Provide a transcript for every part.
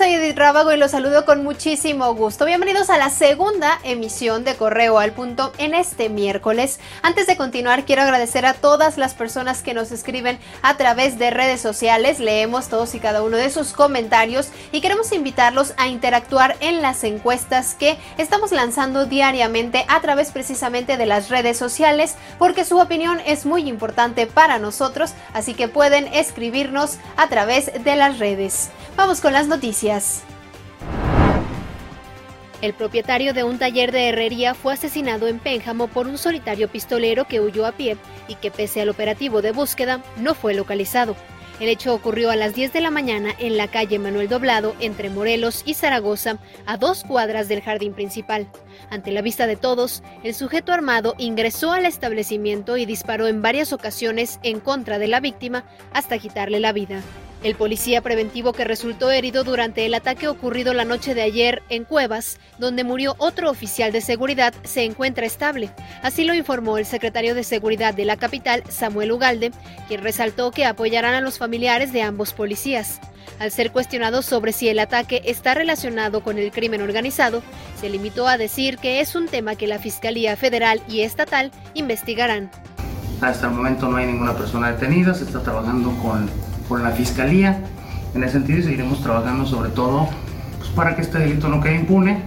Edith Rábago y los saludo con muchísimo gusto. Bienvenidos a la segunda emisión de Correo al Punto en este miércoles. Antes de continuar, quiero agradecer a todas las personas que nos escriben a través de redes sociales. Leemos todos y cada uno de sus comentarios y queremos invitarlos a interactuar en las encuestas que estamos lanzando diariamente a través precisamente de las redes sociales, porque su opinión es muy importante para nosotros, así que pueden escribirnos a través de las redes. Vamos con las noticias. El propietario de un taller de herrería fue asesinado en Pénjamo por un solitario pistolero que huyó a pie y que pese al operativo de búsqueda no fue localizado. El hecho ocurrió a las 10 de la mañana en la calle Manuel Doblado, entre Morelos y Zaragoza, a dos cuadras del jardín principal. Ante la vista de todos, el sujeto armado ingresó al establecimiento y disparó en varias ocasiones en contra de la víctima hasta quitarle la vida. El policía preventivo que resultó herido durante el ataque ocurrido la noche de ayer en Cuevas, donde murió otro oficial de seguridad, se encuentra estable. Así lo informó el secretario de Seguridad de la capital, Samuel Ugalde, quien resaltó que apoyarán a los familiares de ambos policías. Al ser cuestionado sobre si el ataque está relacionado con el crimen organizado, se limitó a decir que es un tema que la Fiscalía Federal y Estatal investigarán. Hasta el momento no hay ninguna persona detenida, se está trabajando con con la Fiscalía. En ese sentido seguiremos trabajando sobre todo pues, para que este delito no quede impune.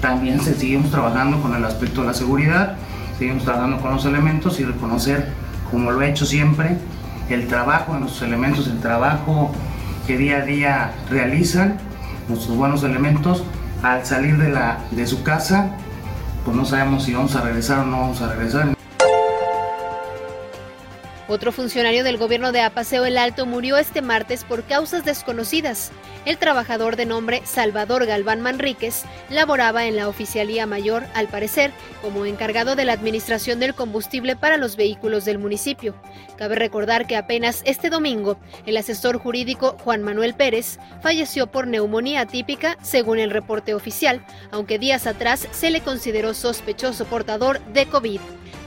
También seguimos trabajando con el aspecto de la seguridad, seguimos trabajando con los elementos y reconocer, como lo he hecho siempre, el trabajo de nuestros elementos, el trabajo que día a día realizan nuestros buenos elementos al salir de, la, de su casa, pues no sabemos si vamos a regresar o no vamos a regresar. Otro funcionario del gobierno de Apaseo el Alto murió este martes por causas desconocidas. El trabajador de nombre Salvador Galván Manríquez laboraba en la Oficialía Mayor, al parecer, como encargado de la administración del combustible para los vehículos del municipio. Cabe recordar que apenas este domingo, el asesor jurídico Juan Manuel Pérez falleció por neumonía típica, según el reporte oficial, aunque días atrás se le consideró sospechoso portador de COVID.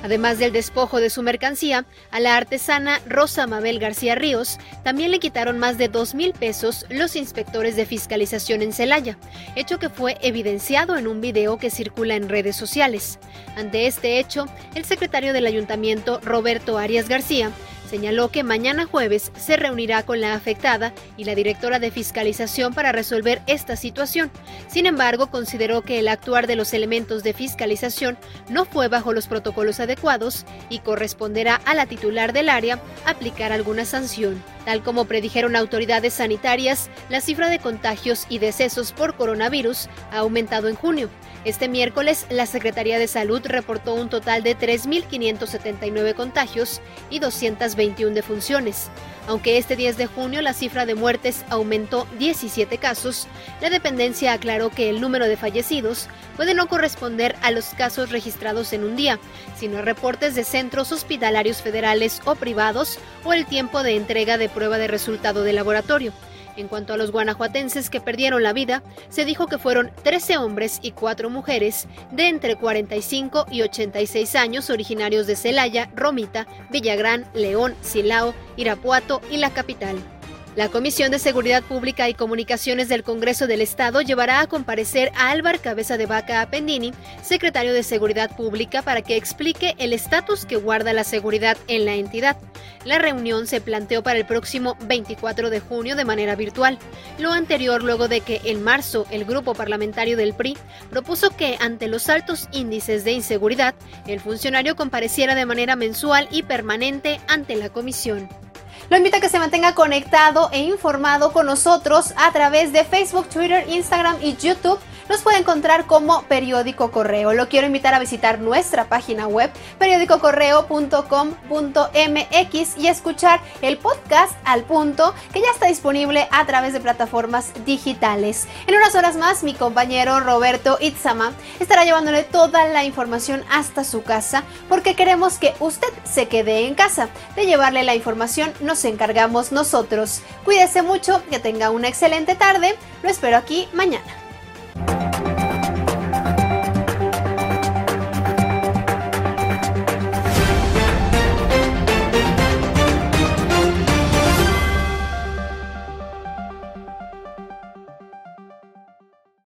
Además del despojo de su mercancía, a la artesana Rosa Mabel García Ríos también le quitaron más de dos mil pesos los inspectores de fiscalización en Celaya, hecho que fue evidenciado en un video que circula en redes sociales. Ante este hecho, el secretario del ayuntamiento, Roberto Arias García, señaló que mañana jueves se reunirá con la afectada y la directora de fiscalización para resolver esta situación. Sin embargo, consideró que el actuar de los elementos de fiscalización no fue bajo los protocolos adecuados y corresponderá a la titular del área aplicar alguna sanción. Tal como predijeron autoridades sanitarias, la cifra de contagios y decesos por coronavirus ha aumentado en junio. Este miércoles, la Secretaría de Salud reportó un total de 3.579 contagios y 221 defunciones. Aunque este 10 de junio la cifra de muertes aumentó 17 casos, la dependencia aclaró que el número de fallecidos puede no corresponder a los casos registrados en un día, sino a reportes de centros hospitalarios federales o privados o el tiempo de entrega de prueba de resultado de laboratorio. En cuanto a los guanajuatenses que perdieron la vida, se dijo que fueron 13 hombres y 4 mujeres de entre 45 y 86 años originarios de Celaya, Romita, Villagrán, León, Silao, Irapuato y la capital. La Comisión de Seguridad Pública y Comunicaciones del Congreso del Estado llevará a comparecer a Álvar Cabeza de Vaca Appendini, secretario de Seguridad Pública, para que explique el estatus que guarda la seguridad en la entidad. La reunión se planteó para el próximo 24 de junio de manera virtual. Lo anterior luego de que en marzo el grupo parlamentario del PRI propuso que ante los altos índices de inseguridad, el funcionario compareciera de manera mensual y permanente ante la comisión. Lo invito a que se mantenga conectado e informado con nosotros a través de Facebook, Twitter, Instagram y YouTube nos puede encontrar como Periódico Correo. Lo quiero invitar a visitar nuestra página web periódicocorreo.com.mx y escuchar el podcast al punto que ya está disponible a través de plataformas digitales. En unas horas más, mi compañero Roberto Itzama estará llevándole toda la información hasta su casa porque queremos que usted se quede en casa. De llevarle la información nos encargamos nosotros. Cuídese mucho, que tenga una excelente tarde. Lo espero aquí mañana.